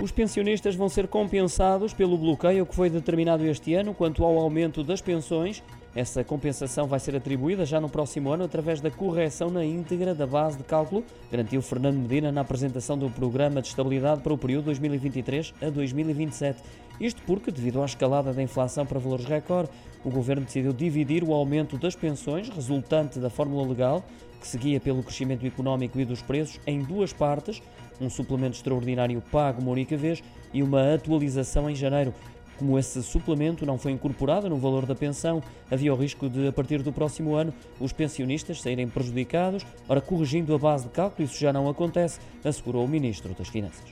Os pensionistas vão ser compensados pelo bloqueio que foi determinado este ano quanto ao aumento das pensões. Essa compensação vai ser atribuída já no próximo ano através da correção na íntegra da base de cálculo, garantiu Fernando Medina na apresentação do Programa de Estabilidade para o período 2023 a 2027. Isto porque, devido à escalada da inflação para valores recorde, o governo decidiu dividir o aumento das pensões resultante da fórmula legal, que seguia pelo crescimento económico e dos preços, em duas partes um suplemento extraordinário pago uma única vez e uma atualização em janeiro. Como esse suplemento não foi incorporado no valor da pensão, havia o risco de, a partir do próximo ano, os pensionistas saírem prejudicados. Ora, corrigindo a base de cálculo, isso já não acontece, assegurou o Ministro das Finanças.